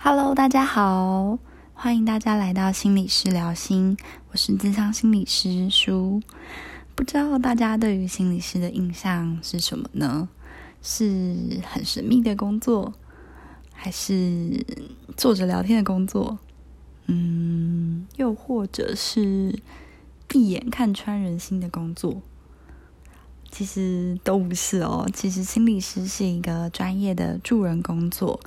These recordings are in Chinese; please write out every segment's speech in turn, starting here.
Hello，大家好，欢迎大家来到心理师聊心，我是智商心理师舒。不知道大家对于心理师的印象是什么呢？是很神秘的工作，还是坐着聊天的工作？嗯，又或者是闭眼看穿人心的工作？其实都不是哦。其实心理师是一个专业的助人工作，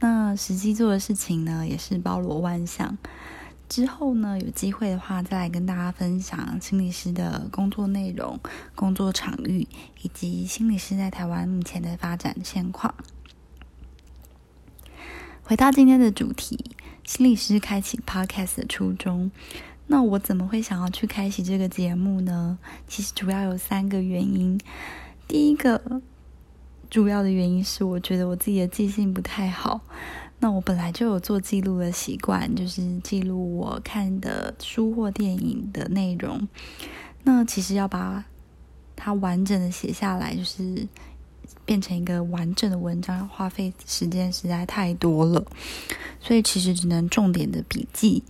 那实际做的事情呢，也是包罗万象。之后呢，有机会的话，再来跟大家分享心理师的工作内容、工作场域以及心理师在台湾目前的发展现况。回到今天的主题，心理师开启 Podcast 的初衷。那我怎么会想要去开启这个节目呢？其实主要有三个原因。第一个主要的原因是，我觉得我自己的记性不太好。那我本来就有做记录的习惯，就是记录我看的书或电影的内容。那其实要把它完整的写下来，就是变成一个完整的文章，花费时间实在太多了。所以其实只能重点的笔记。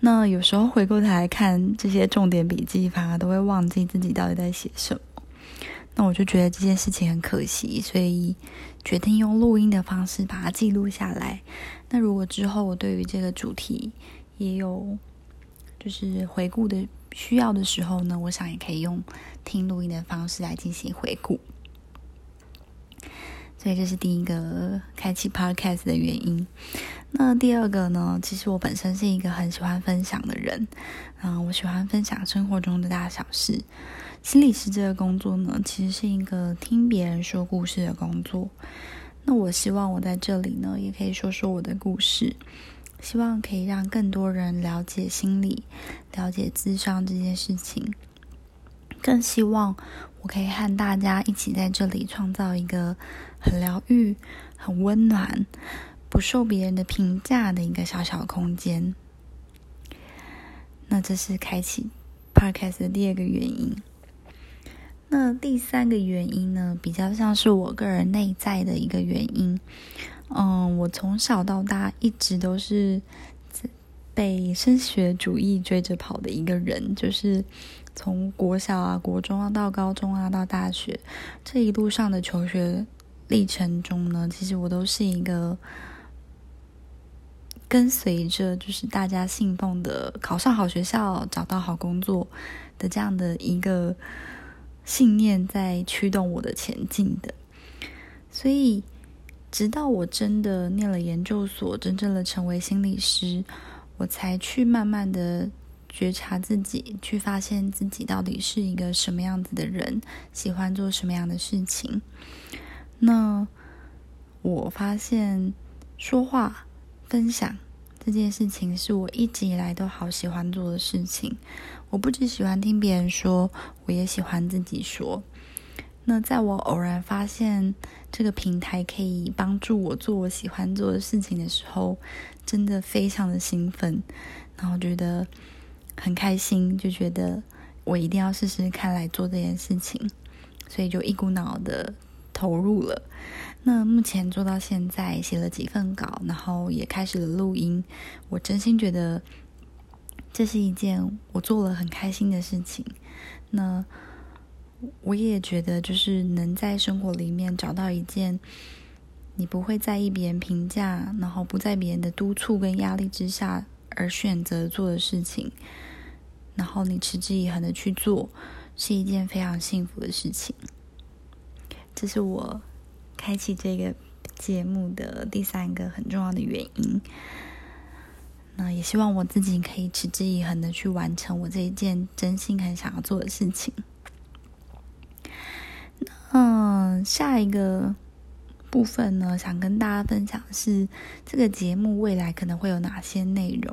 那有时候回过头来看这些重点笔记，反而都会忘记自己到底在写什么。那我就觉得这件事情很可惜，所以决定用录音的方式把它记录下来。那如果之后我对于这个主题也有就是回顾的需要的时候呢，我想也可以用听录音的方式来进行回顾。所以这是第一个开启 Podcast 的原因。那第二个呢？其实我本身是一个很喜欢分享的人，嗯，我喜欢分享生活中的大小事。心理师这个工作呢，其实是一个听别人说故事的工作。那我希望我在这里呢，也可以说说我的故事，希望可以让更多人了解心理，了解智商这件事情。更希望我可以和大家一起在这里创造一个很疗愈、很温暖、不受别人的评价的一个小小空间。那这是开启 Podcast 的第二个原因。那第三个原因呢，比较像是我个人内在的一个原因。嗯，我从小到大一直都是被升学主义追着跑的一个人，就是。从国小啊、国中啊到高中啊到大学，这一路上的求学历程中呢，其实我都是一个跟随着就是大家信奉的考上好学校、找到好工作的这样的一个信念在驱动我的前进的。所以，直到我真的念了研究所，真正的成为心理师，我才去慢慢的。觉察自己，去发现自己到底是一个什么样子的人，喜欢做什么样的事情。那我发现说话、分享这件事情是我一直以来都好喜欢做的事情。我不只喜欢听别人说，我也喜欢自己说。那在我偶然发现这个平台可以帮助我做我喜欢做的事情的时候，真的非常的兴奋，然后觉得。很开心，就觉得我一定要试试看来做这件事情，所以就一股脑的投入了。那目前做到现在，写了几份稿，然后也开始了录音。我真心觉得这是一件我做了很开心的事情。那我也觉得，就是能在生活里面找到一件你不会在意别人评价，然后不在别人的督促跟压力之下。而选择做的事情，然后你持之以恒的去做，是一件非常幸福的事情。这是我开启这个节目的第三个很重要的原因。那也希望我自己可以持之以恒的去完成我这一件真心很想要做的事情。嗯，下一个。部分呢，想跟大家分享是这个节目未来可能会有哪些内容。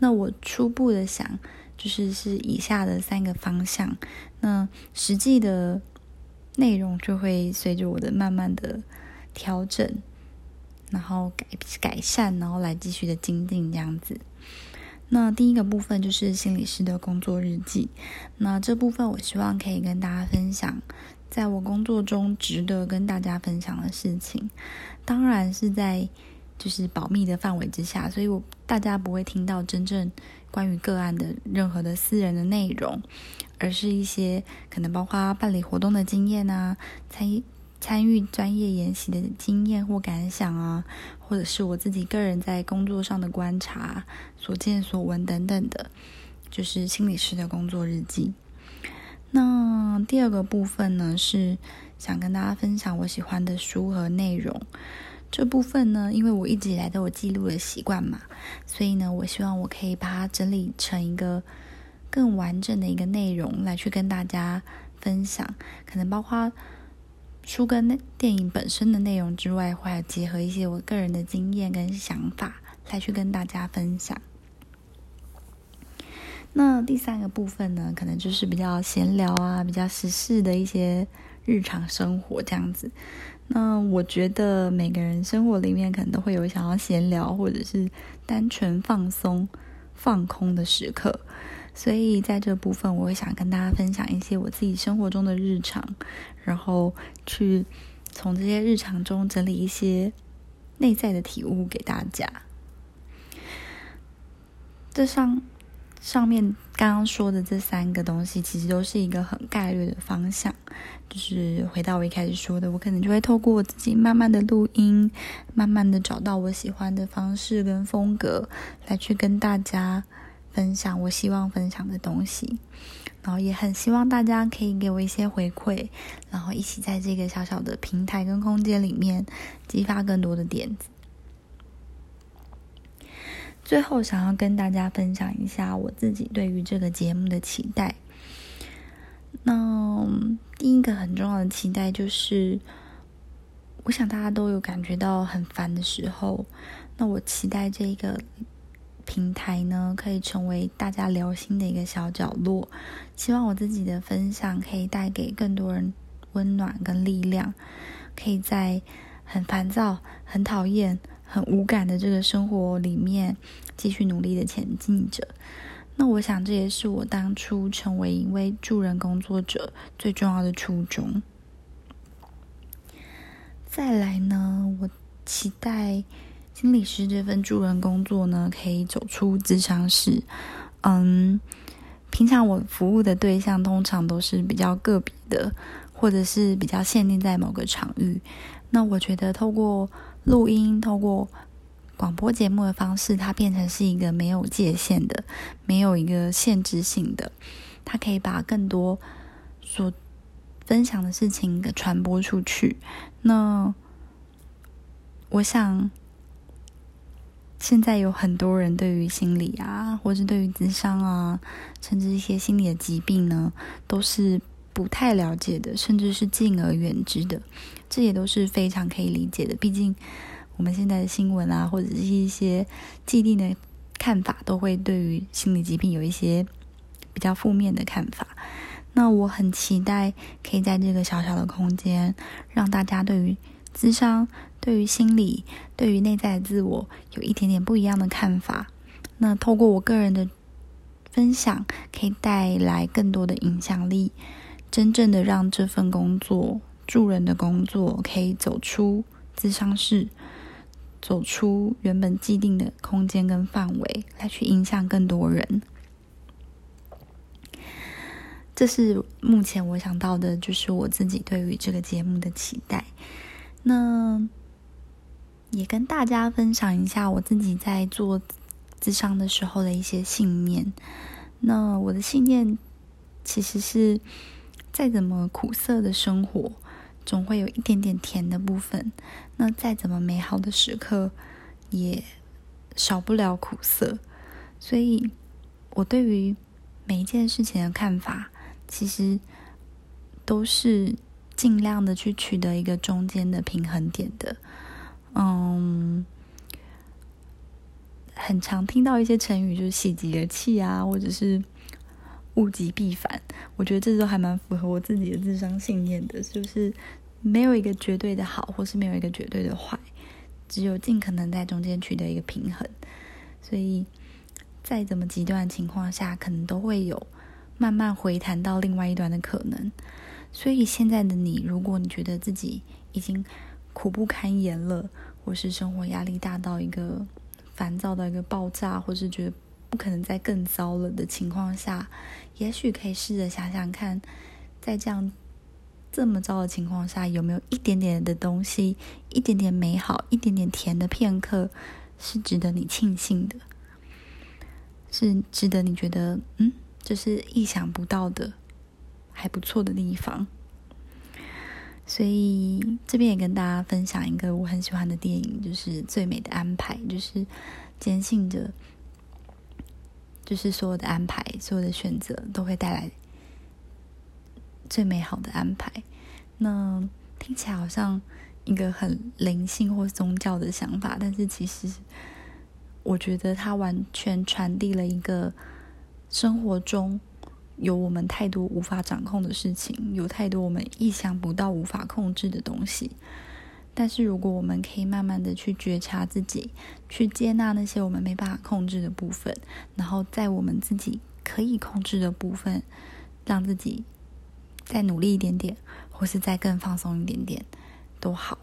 那我初步的想，就是是以下的三个方向。那实际的内容就会随着我的慢慢的调整，然后改改善，然后来继续的精进这样子。那第一个部分就是心理师的工作日记。那这部分我希望可以跟大家分享。在我工作中值得跟大家分享的事情，当然是在就是保密的范围之下，所以我大家不会听到真正关于个案的任何的私人的内容，而是一些可能包括办理活动的经验啊，参参与专业研习的经验或感想啊，或者是我自己个人在工作上的观察、所见所闻等等的，就是心理师的工作日记。那第二个部分呢，是想跟大家分享我喜欢的书和内容。这部分呢，因为我一直以来都有记录的习惯嘛，所以呢，我希望我可以把它整理成一个更完整的一个内容来去跟大家分享。可能包括书跟那电影本身的内容之外，会结合一些我个人的经验跟想法来去跟大家分享。那第三个部分呢，可能就是比较闲聊啊，比较时事的一些日常生活这样子。那我觉得每个人生活里面可能都会有想要闲聊或者是单纯放松、放空的时刻，所以在这部分我会想跟大家分享一些我自己生活中的日常，然后去从这些日常中整理一些内在的体悟给大家。这上。上面刚刚说的这三个东西，其实都是一个很概率的方向。就是回到我一开始说的，我可能就会透过我自己慢慢的录音，慢慢的找到我喜欢的方式跟风格，来去跟大家分享我希望分享的东西。然后也很希望大家可以给我一些回馈，然后一起在这个小小的平台跟空间里面，激发更多的点子。最后，想要跟大家分享一下我自己对于这个节目的期待。那第一个很重要的期待就是，我想大家都有感觉到很烦的时候，那我期待这个平台呢，可以成为大家聊心的一个小角落。希望我自己的分享可以带给更多人温暖跟力量，可以在很烦躁、很讨厌。很无感的这个生活里面，继续努力的前进着。那我想，这也是我当初成为一位助人工作者最重要的初衷。再来呢，我期待心理师这份助人工作呢，可以走出职场室。嗯，平常我服务的对象通常都是比较个别的，或者是比较限定在某个场域。那我觉得透过录音透过广播节目的方式，它变成是一个没有界限的、没有一个限制性的。它可以把更多所分享的事情给传播出去。那我想，现在有很多人对于心理啊，或是对于智商啊，甚至一些心理的疾病呢，都是不太了解的，甚至是敬而远之的。这也都是非常可以理解的，毕竟我们现在的新闻啊，或者是一些既定的看法，都会对于心理疾病有一些比较负面的看法。那我很期待可以在这个小小的空间，让大家对于智商、对于心理、对于内在的自我有一点点不一样的看法。那透过我个人的分享，可以带来更多的影响力，真正的让这份工作。助人的工作可以走出智商室，走出原本既定的空间跟范围，来去影响更多人。这是目前我想到的，就是我自己对于这个节目的期待。那也跟大家分享一下我自己在做智商的时候的一些信念。那我的信念其实是，再怎么苦涩的生活。总会有一点点甜的部分，那再怎么美好的时刻，也少不了苦涩。所以，我对于每一件事情的看法，其实都是尽量的去取得一个中间的平衡点的。嗯，很常听到一些成语，就是喜极而泣啊，或者是物极必反。我觉得这都还蛮符合我自己的智商信念的，就是没有一个绝对的好，或是没有一个绝对的坏，只有尽可能在中间取得一个平衡。所以，再怎么极端的情况下，可能都会有慢慢回弹到另外一端的可能。所以，现在的你，如果你觉得自己已经苦不堪言了，或是生活压力大到一个烦躁的一个爆炸，或是觉得不可能再更糟了的情况下，也许可以试着想想看，在这样这么糟的情况下，有没有一点点的东西，一点点美好，一点点甜的片刻，是值得你庆幸的，是值得你觉得嗯，这是意想不到的，还不错的地方。所以这边也跟大家分享一个我很喜欢的电影，就是《最美的安排》，就是坚信着，就是所有的安排、所有的选择都会带来最美好的安排。那听起来好像一个很灵性或宗教的想法，但是其实我觉得它完全传递了一个生活中。有我们太多无法掌控的事情，有太多我们意想不到、无法控制的东西。但是，如果我们可以慢慢的去觉察自己，去接纳那些我们没办法控制的部分，然后在我们自己可以控制的部分，让自己再努力一点点，或是再更放松一点点，都好。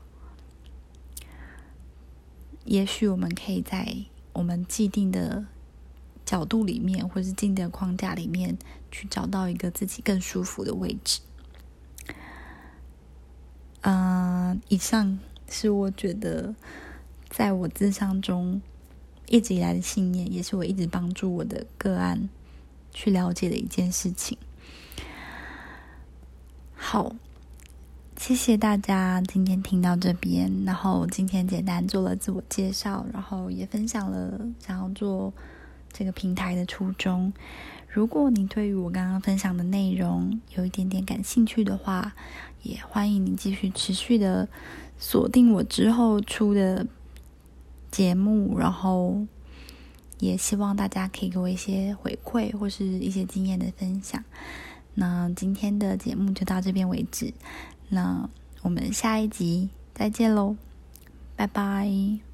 也许我们可以在我们既定的。角度里面，或是进的框架里面，去找到一个自己更舒服的位置。嗯，以上是我觉得在我智商中一直以来的信念，也是我一直帮助我的个案去了解的一件事情。好，谢谢大家今天听到这边，然后今天简单做了自我介绍，然后也分享了想要做。这个平台的初衷。如果你对于我刚刚分享的内容有一点点感兴趣的话，也欢迎你继续持续的锁定我之后出的节目，然后也希望大家可以给我一些回馈或是一些经验的分享。那今天的节目就到这边为止，那我们下一集再见喽，拜拜。